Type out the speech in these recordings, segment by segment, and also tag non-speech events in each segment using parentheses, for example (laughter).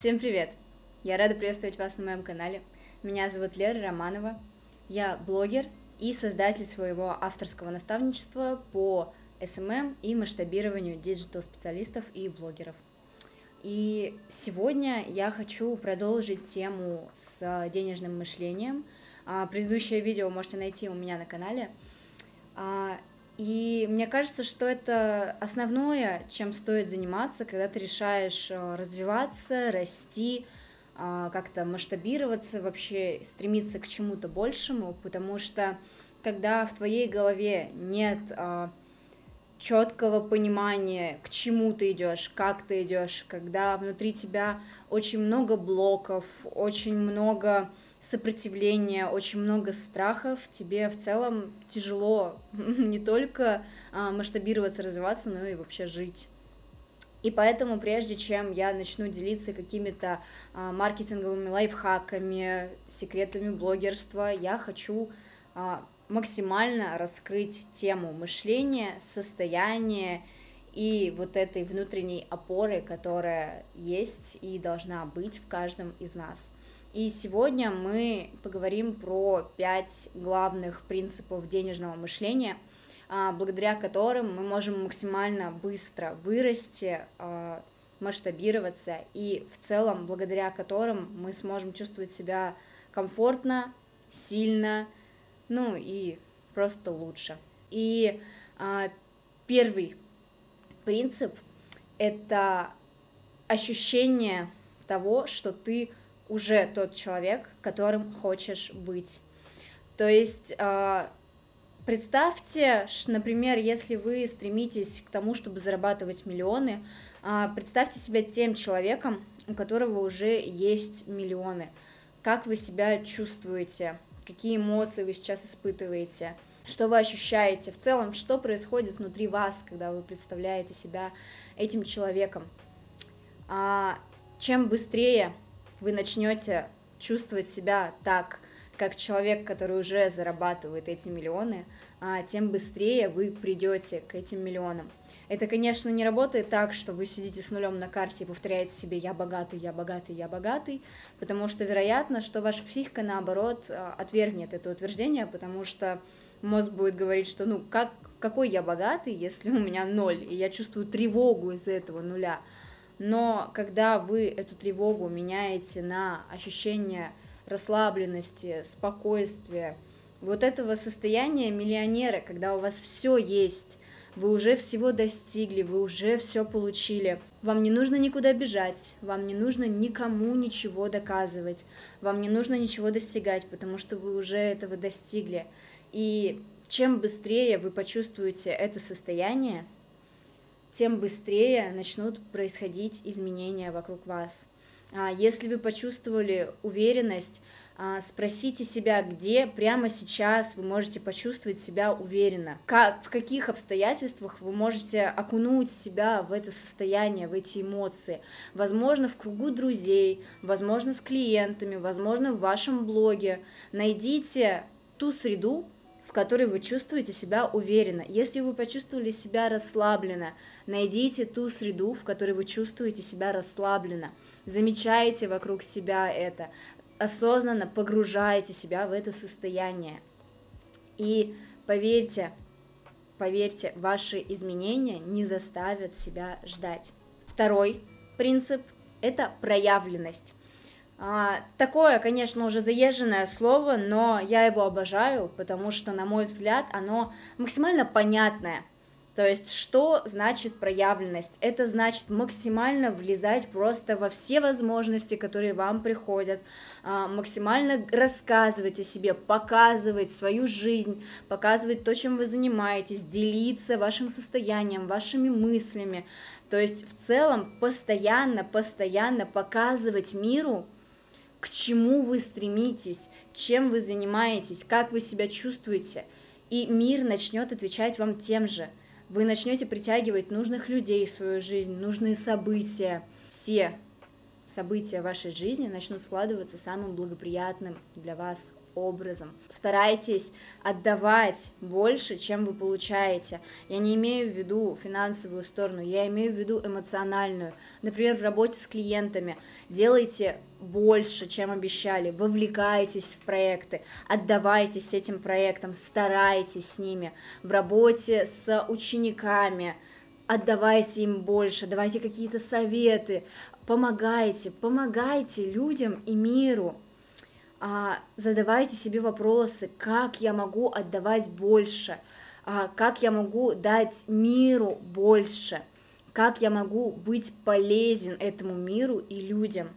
Всем привет! Я рада приветствовать вас на моем канале. Меня зовут Лера Романова. Я блогер и создатель своего авторского наставничества по SMM и масштабированию digital-специалистов и блогеров. И сегодня я хочу продолжить тему с денежным мышлением. А, предыдущее видео можете найти у меня на канале. И мне кажется, что это основное, чем стоит заниматься, когда ты решаешь э, развиваться, расти, а, как-то масштабироваться, вообще стремиться к чему-то большему, потому что когда в твоей голове нет а, четкого понимания, к чему ты идешь, как ты идешь, когда внутри тебя очень много блоков, очень много сопротивления, очень много страхов, тебе в целом тяжело (laughs) не только а, масштабироваться, развиваться, но и вообще жить. И поэтому, прежде чем я начну делиться какими-то а, маркетинговыми лайфхаками, секретами блогерства, я хочу а, максимально раскрыть тему мышления, состояния и вот этой внутренней опоры, которая есть и должна быть в каждом из нас. И сегодня мы поговорим про пять главных принципов денежного мышления, а, благодаря которым мы можем максимально быстро вырасти, а, масштабироваться и в целом благодаря которым мы сможем чувствовать себя комфортно, сильно, ну и просто лучше. И а, первый принцип это ощущение того, что ты уже тот человек, которым хочешь быть. То есть а, представьте, например, если вы стремитесь к тому, чтобы зарабатывать миллионы, а, представьте себя тем человеком, у которого уже есть миллионы. Как вы себя чувствуете? Какие эмоции вы сейчас испытываете? Что вы ощущаете? В целом, что происходит внутри вас, когда вы представляете себя этим человеком? А, чем быстрее вы начнете чувствовать себя так, как человек, который уже зарабатывает эти миллионы, а, тем быстрее вы придете к этим миллионам. Это, конечно, не работает так, что вы сидите с нулем на карте и повторяете себе «я богатый, я богатый, я богатый», потому что вероятно, что ваша психика, наоборот, а, отвергнет это утверждение, потому что мозг будет говорить, что ну как, какой я богатый, если у меня ноль, и я чувствую тревогу из-за этого нуля – но когда вы эту тревогу меняете на ощущение расслабленности, спокойствия, вот этого состояния миллионера, когда у вас все есть, вы уже всего достигли, вы уже все получили. Вам не нужно никуда бежать, вам не нужно никому ничего доказывать, вам не нужно ничего достигать, потому что вы уже этого достигли. И чем быстрее вы почувствуете это состояние, тем быстрее начнут происходить изменения вокруг вас. А если вы почувствовали уверенность, а, спросите себя, где прямо сейчас вы можете почувствовать себя уверенно, как, в каких обстоятельствах вы можете окунуть себя в это состояние, в эти эмоции. Возможно, в кругу друзей, возможно, с клиентами, возможно, в вашем блоге. Найдите ту среду, в которой вы чувствуете себя уверенно. Если вы почувствовали себя расслабленно, найдите ту среду, в которой вы чувствуете себя расслабленно. Замечайте вокруг себя это, осознанно погружайте себя в это состояние. И поверьте, поверьте, ваши изменения не заставят себя ждать. Второй принцип – это проявленность. А, такое, конечно, уже заезженное слово, но я его обожаю, потому что, на мой взгляд, оно максимально понятное. То есть, что значит проявленность? Это значит максимально влезать просто во все возможности, которые вам приходят, а, максимально рассказывать о себе, показывать свою жизнь, показывать то, чем вы занимаетесь, делиться вашим состоянием, вашими мыслями. То есть, в целом, постоянно, постоянно показывать миру, к чему вы стремитесь, чем вы занимаетесь, как вы себя чувствуете, и мир начнет отвечать вам тем же. Вы начнете притягивать нужных людей в свою жизнь, нужные события. Все события вашей жизни начнут складываться самым благоприятным для вас образом. Старайтесь отдавать больше, чем вы получаете. Я не имею в виду финансовую сторону, я имею в виду эмоциональную. Например, в работе с клиентами. Делайте больше, чем обещали, вовлекайтесь в проекты, отдавайтесь этим проектам, старайтесь с ними, в работе с учениками, отдавайте им больше, давайте какие-то советы, помогайте, помогайте людям и миру, а, задавайте себе вопросы, как я могу отдавать больше, а, как я могу дать миру больше, как я могу быть полезен этому миру и людям.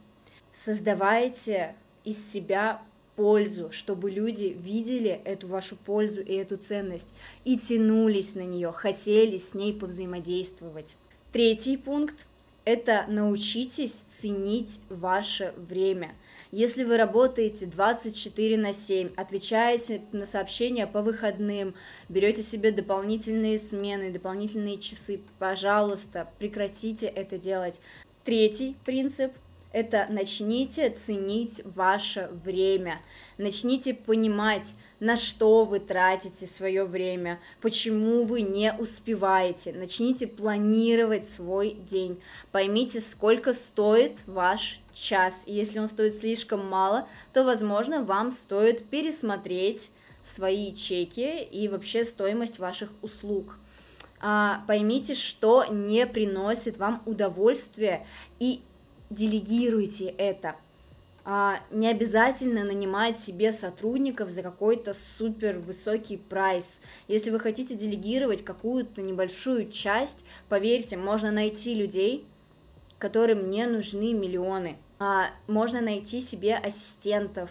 Создавайте из себя пользу, чтобы люди видели эту вашу пользу и эту ценность и тянулись на нее, хотели с ней повзаимодействовать. Третий пункт – это научитесь ценить ваше время – если вы работаете 24 на 7, отвечаете на сообщения по выходным, берете себе дополнительные смены, дополнительные часы, пожалуйста, прекратите это делать. Третий принцип – это начните ценить ваше время, начните понимать, на что вы тратите свое время, почему вы не успеваете. Начните планировать свой день. Поймите, сколько стоит ваш час. И если он стоит слишком мало, то, возможно, вам стоит пересмотреть свои чеки и вообще стоимость ваших услуг. А, поймите, что не приносит вам удовольствия и делегируйте это не обязательно нанимать себе сотрудников за какой-то супер высокий прайс. Если вы хотите делегировать какую-то небольшую часть, поверьте, можно найти людей, которым не нужны миллионы. А, можно найти себе ассистентов,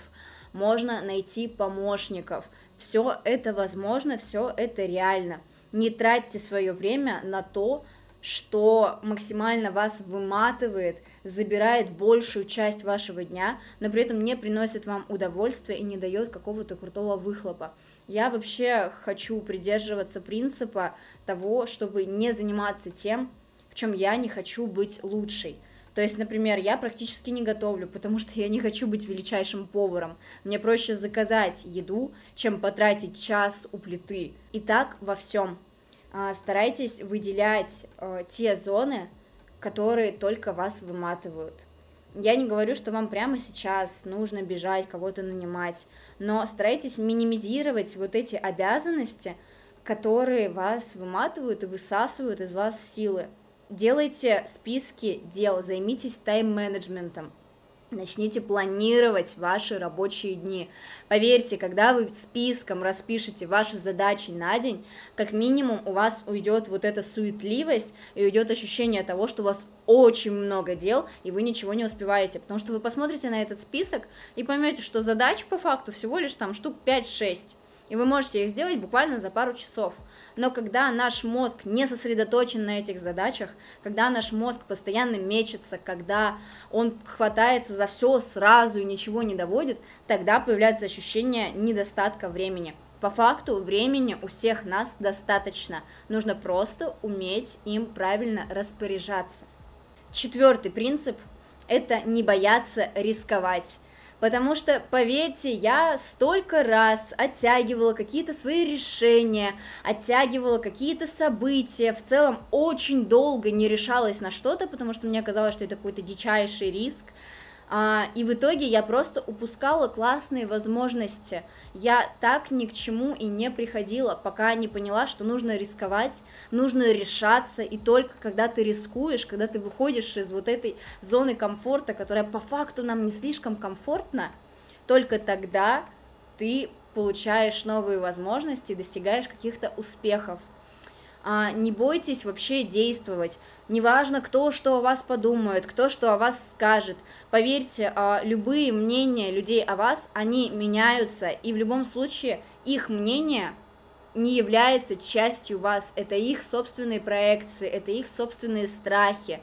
можно найти помощников. Все это возможно, все это реально. Не тратьте свое время на то, что максимально вас выматывает, забирает большую часть вашего дня, но при этом не приносит вам удовольствия и не дает какого-то крутого выхлопа. Я вообще хочу придерживаться принципа того, чтобы не заниматься тем, в чем я не хочу быть лучшей. То есть, например, я практически не готовлю, потому что я не хочу быть величайшим поваром. Мне проще заказать еду, чем потратить час у плиты. И так во всем. А, старайтесь выделять э, те зоны, которые только вас выматывают. Я не говорю, что вам прямо сейчас нужно бежать, кого-то нанимать, но старайтесь минимизировать вот эти обязанности, которые вас выматывают и высасывают из вас силы. Делайте списки дел, займитесь тайм-менеджментом, Начните планировать ваши рабочие дни. Поверьте, когда вы списком распишете ваши задачи на день, как минимум у вас уйдет вот эта суетливость и уйдет ощущение того, что у вас очень много дел, и вы ничего не успеваете. Потому что вы посмотрите на этот список и поймете, что задач по факту всего лишь там штук 5-6, и вы можете их сделать буквально за пару часов. Но когда наш мозг не сосредоточен на этих задачах, когда наш мозг постоянно мечется, когда он хватается за все сразу и ничего не доводит, тогда появляется ощущение недостатка времени. По факту времени у всех нас достаточно, нужно просто уметь им правильно распоряжаться. Четвертый принцип – это не бояться рисковать. Потому что, поверьте, я столько раз оттягивала какие-то свои решения, оттягивала какие-то события, в целом очень долго не решалась на что-то, потому что мне казалось, что это какой-то дичайший риск, и в итоге я просто упускала классные возможности. Я так ни к чему и не приходила, пока не поняла, что нужно рисковать, нужно решаться, и только когда ты рискуешь, когда ты выходишь из вот этой зоны комфорта, которая по факту нам не слишком комфортна, только тогда ты получаешь новые возможности достигаешь каких-то успехов а, не бойтесь вообще действовать. Неважно, кто что о вас подумает, кто что о вас скажет. Поверьте, а, любые мнения людей о вас, они меняются, и в любом случае их мнение не является частью вас. Это их собственные проекции, это их собственные страхи.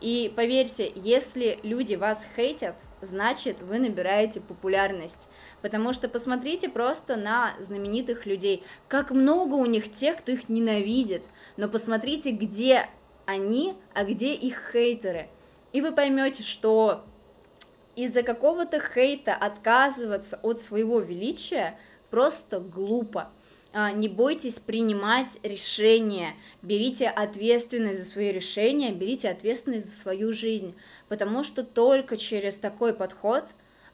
И поверьте, если люди вас хейтят, значит вы набираете популярность. Потому что посмотрите просто на знаменитых людей, как много у них тех, кто их ненавидит, но посмотрите, где они, а где их хейтеры. И вы поймете, что из-за какого-то хейта отказываться от своего величия просто глупо. А, не бойтесь принимать решения, берите ответственность за свои решения, берите ответственность за свою жизнь. потому что только через такой подход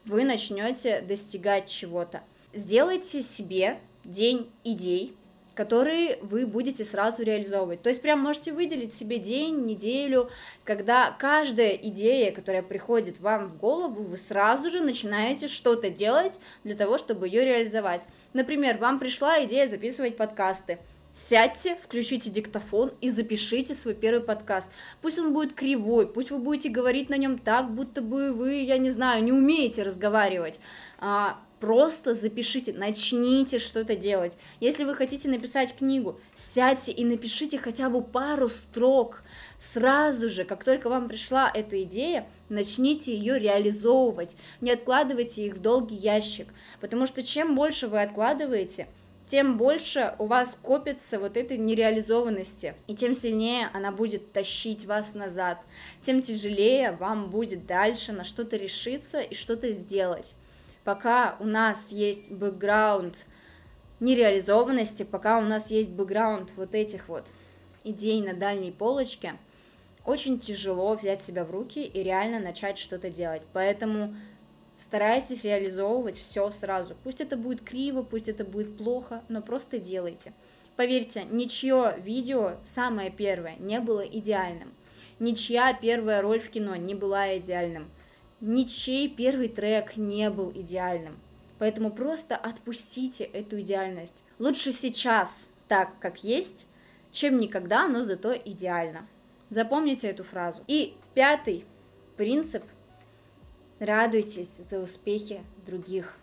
вы начнете достигать чего-то. Сделайте себе день идей, которые вы будете сразу реализовывать. То есть прям можете выделить себе день, неделю, когда каждая идея, которая приходит вам в голову, вы сразу же начинаете что-то делать для того, чтобы ее реализовать. Например, вам пришла идея записывать подкасты. Сядьте, включите диктофон и запишите свой первый подкаст. Пусть он будет кривой, пусть вы будете говорить на нем так, будто бы вы, я не знаю, не умеете разговаривать. А, просто запишите, начните что-то делать. Если вы хотите написать книгу, сядьте и напишите хотя бы пару строк. Сразу же, как только вам пришла эта идея, начните ее реализовывать. Не откладывайте их в долгий ящик, потому что чем больше вы откладываете, тем больше у вас копится вот этой нереализованности, и тем сильнее она будет тащить вас назад, тем тяжелее вам будет дальше на что-то решиться и что-то сделать. Пока у нас есть бэкграунд нереализованности, пока у нас есть бэкграунд вот этих вот идей на дальней полочке, очень тяжело взять себя в руки и реально начать что-то делать. Поэтому Старайтесь реализовывать все сразу. Пусть это будет криво, пусть это будет плохо, но просто делайте. Поверьте, ничье видео, самое первое, не было идеальным. Ничья первая роль в кино не была идеальным. Ничей первый трек не был идеальным. Поэтому просто отпустите эту идеальность. Лучше сейчас так, как есть, чем никогда, но зато идеально. Запомните эту фразу. И пятый принцип – Радуйтесь за успехи других.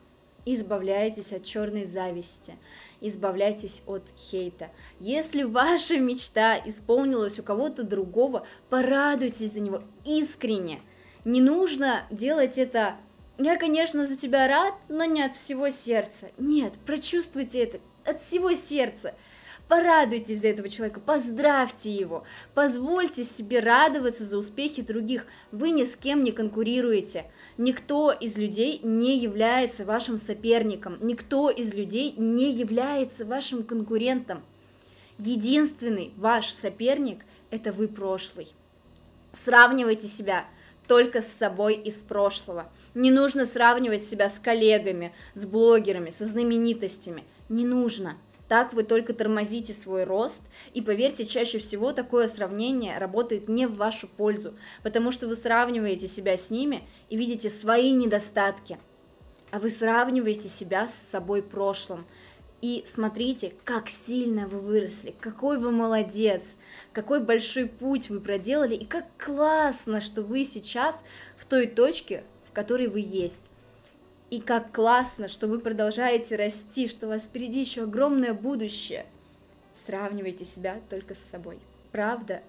Избавляйтесь от черной зависти. Избавляйтесь от хейта. Если ваша мечта исполнилась у кого-то другого, порадуйтесь за него искренне. Не нужно делать это я, конечно, за тебя рад, но не от всего сердца. Нет, прочувствуйте это от всего сердца. Порадуйтесь за этого человека, поздравьте его, позвольте себе радоваться за успехи других. Вы ни с кем не конкурируете. Никто из людей не является вашим соперником, никто из людей не является вашим конкурентом. Единственный ваш соперник – это вы прошлый. Сравнивайте себя только с собой из прошлого. Не нужно сравнивать себя с коллегами, с блогерами, со знаменитостями. Не нужно – так вы только тормозите свой рост, и поверьте, чаще всего такое сравнение работает не в вашу пользу, потому что вы сравниваете себя с ними и видите свои недостатки, а вы сравниваете себя с собой прошлым. И смотрите, как сильно вы выросли, какой вы молодец, какой большой путь вы проделали, и как классно, что вы сейчас в той точке, в которой вы есть. И как классно, что вы продолжаете расти, что у вас впереди еще огромное будущее. Сравнивайте себя только с собой. Правда,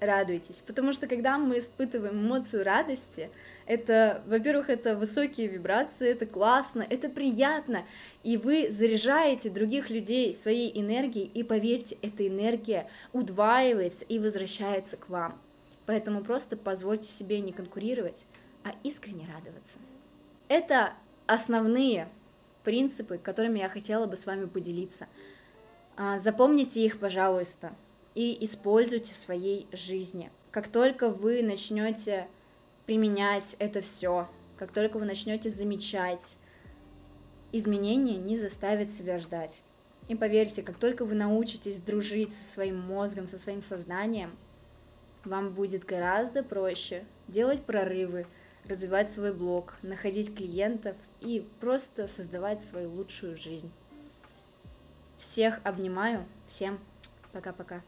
радуйтесь. Потому что когда мы испытываем эмоцию радости, это, во-первых, это высокие вибрации, это классно, это приятно, и вы заряжаете других людей своей энергией, и поверьте, эта энергия удваивается и возвращается к вам. Поэтому просто позвольте себе не конкурировать, а искренне радоваться. Это основные принципы, которыми я хотела бы с вами поделиться. А, запомните их, пожалуйста, и используйте в своей жизни. Как только вы начнете применять это все, как только вы начнете замечать, изменения не заставят себя ждать. И поверьте, как только вы научитесь дружить со своим мозгом, со своим сознанием, вам будет гораздо проще делать прорывы, развивать свой блог, находить клиентов и просто создавать свою лучшую жизнь. Всех обнимаю, всем пока-пока.